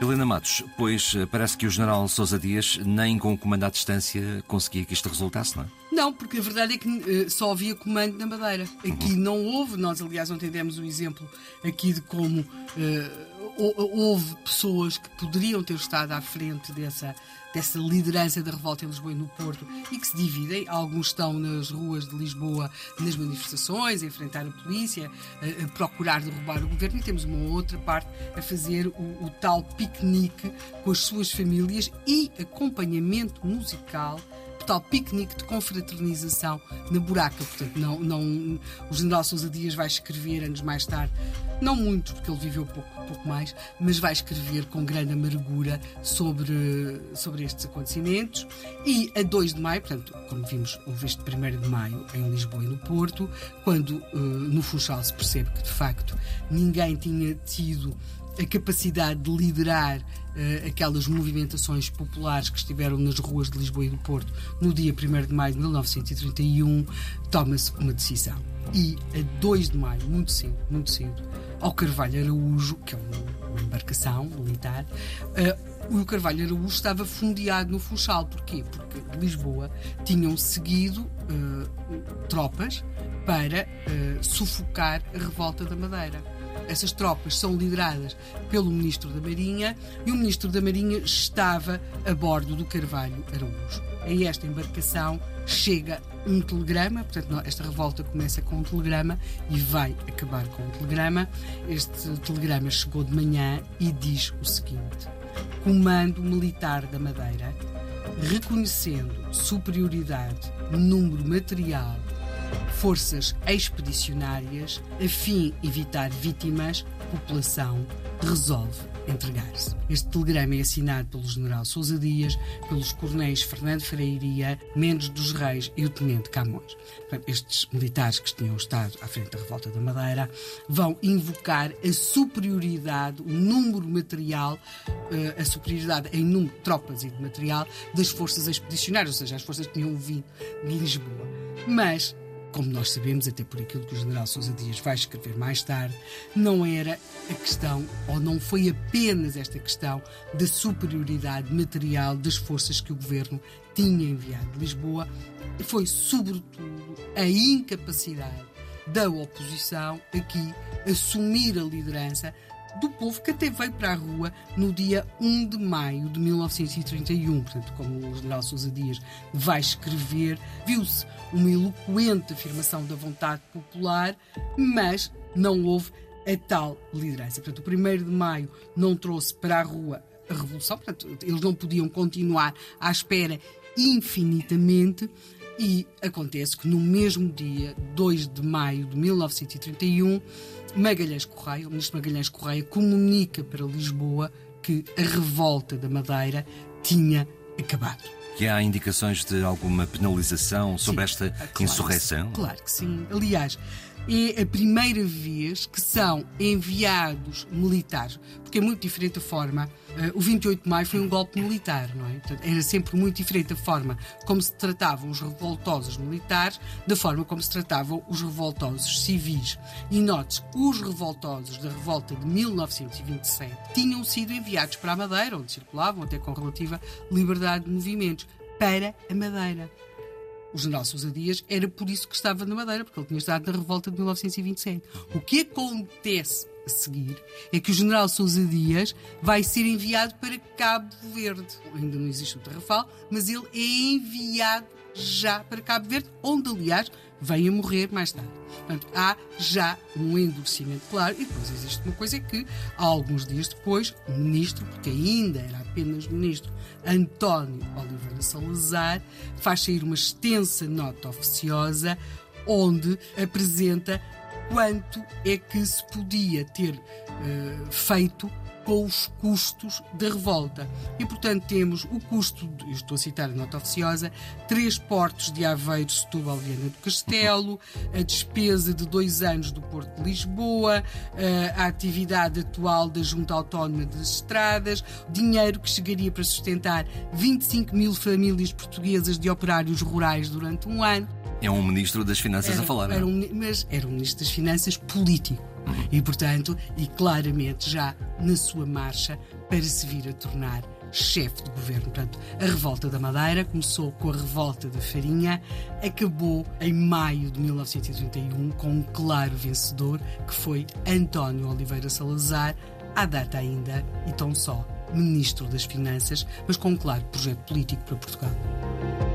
Helena Matos, pois eh, parece que o general Sousa Dias, nem com o comando à distância, conseguia que isto resultasse, não é? Não, porque a verdade é que uh, só havia comando na Madeira. Aqui uhum. não houve, nós aliás ontem demos o exemplo aqui de como uh, houve pessoas que poderiam ter estado à frente dessa, dessa liderança da revolta em Lisboa e no Porto e que se dividem. Alguns estão nas ruas de Lisboa, nas manifestações, a enfrentar a polícia, a, a procurar derrubar o governo, e temos uma outra parte a fazer o, o tal piquenique com as suas famílias e acompanhamento musical tal piquenique de confraternização na buraca. Portanto, não, não, o general Sousa Dias vai escrever anos mais tarde, não muito, porque ele viveu pouco, pouco mais, mas vai escrever com grande amargura sobre, sobre estes acontecimentos. E a 2 de maio, portanto, como vimos, houve este 1 de maio em Lisboa e no Porto, quando uh, no Funchal se percebe que de facto ninguém tinha tido a capacidade de liderar uh, aquelas movimentações populares que estiveram nas ruas de Lisboa e do Porto no dia 1 de maio de 1931, toma-se uma decisão. E a 2 de maio, muito cedo, muito cedo, ao Carvalho Araújo, que é uma embarcação militar, uh, o Carvalho Araújo estava fundeado no Funchal. Porquê? Porque de Lisboa tinham seguido uh, tropas para sufocar a revolta da Madeira essas tropas são lideradas pelo Ministro da Marinha e o Ministro da Marinha estava a bordo do Carvalho Araújo. A esta embarcação chega um telegrama, portanto, esta revolta começa com um telegrama e vai acabar com um telegrama. Este telegrama chegou de manhã e diz o seguinte: Comando Militar da Madeira, reconhecendo superioridade número material forças expedicionárias, a fim evitar vítimas, população resolve entregar-se. Este telegrama é assinado pelo general Sousa Dias, pelos coronéis Fernando Freiria, Mendes dos Reis e o tenente Camões. Estes militares que tinham estado à frente da revolta da Madeira vão invocar a superioridade, o número material, eh, a superioridade em número de tropas e de material das forças expedicionárias, ou seja, as forças que tinham vindo de Lisboa. Mas como nós sabemos, até por aquilo que o general Sousa Dias vai escrever mais tarde, não era a questão, ou não foi apenas esta questão, da superioridade material das forças que o governo tinha enviado de Lisboa, foi sobretudo a incapacidade da oposição aqui assumir a liderança do povo que até veio para a rua no dia 1 de maio de 1931. Portanto, como o general Sousa Dias vai escrever, viu-se uma eloquente afirmação da vontade popular, mas não houve a tal liderança. Portanto, o 1 de maio não trouxe para a rua a revolução, portanto, eles não podiam continuar à espera infinitamente. E acontece que no mesmo dia, 2 de maio de 1931, Magalhães Correia, o ministro Magalhães Correia, comunica para Lisboa que a revolta da Madeira tinha acabado. Que há indicações de alguma penalização sobre sim, esta claro insurreição? Que claro que sim. Aliás, é a primeira vez que são enviados militares, porque é muito diferente a forma. Uh, o 28 de maio foi um golpe militar, não é? Era sempre muito diferente a forma como se tratavam os revoltosos militares da forma como se tratavam os revoltosos civis. E note os revoltosos da revolta de 1927 tinham sido enviados para a Madeira, onde circulavam até com relativa liberdade de movimentos, para a Madeira o general Sousa Dias era por isso que estava na Madeira, porque ele tinha estado na revolta de 1927. O que acontece a seguir é que o general Sousa Dias vai ser enviado para Cabo Verde. Ainda não existe o Tarrafal, mas ele é enviado já para Cabo Verde, onde, aliás, vem a morrer mais tarde. Portanto, há já um endurecimento claro e depois existe uma coisa que, alguns dias depois, o ministro, porque ainda era apenas ministro, António Oliveira Salazar, faz sair uma extensa nota oficiosa onde apresenta quanto é que se podia ter uh, feito com os custos da revolta. E, portanto, temos o custo, estou a citar a nota oficiosa, três portos de Aveiro, Setúbal Viana do Castelo, a despesa de dois anos do Porto de Lisboa, a atividade atual da Junta Autónoma das Estradas, dinheiro que chegaria para sustentar 25 mil famílias portuguesas de operários rurais durante um ano. É um ministro das Finanças era, a falar, era um, Mas era um ministro das Finanças político E, portanto, e claramente já na sua marcha para se vir a tornar chefe de governo. Portanto, a revolta da Madeira começou com a revolta da Farinha, acabou em maio de 1931 com um claro vencedor, que foi António Oliveira Salazar, à data ainda e tão só ministro das Finanças, mas com um claro projeto político para Portugal.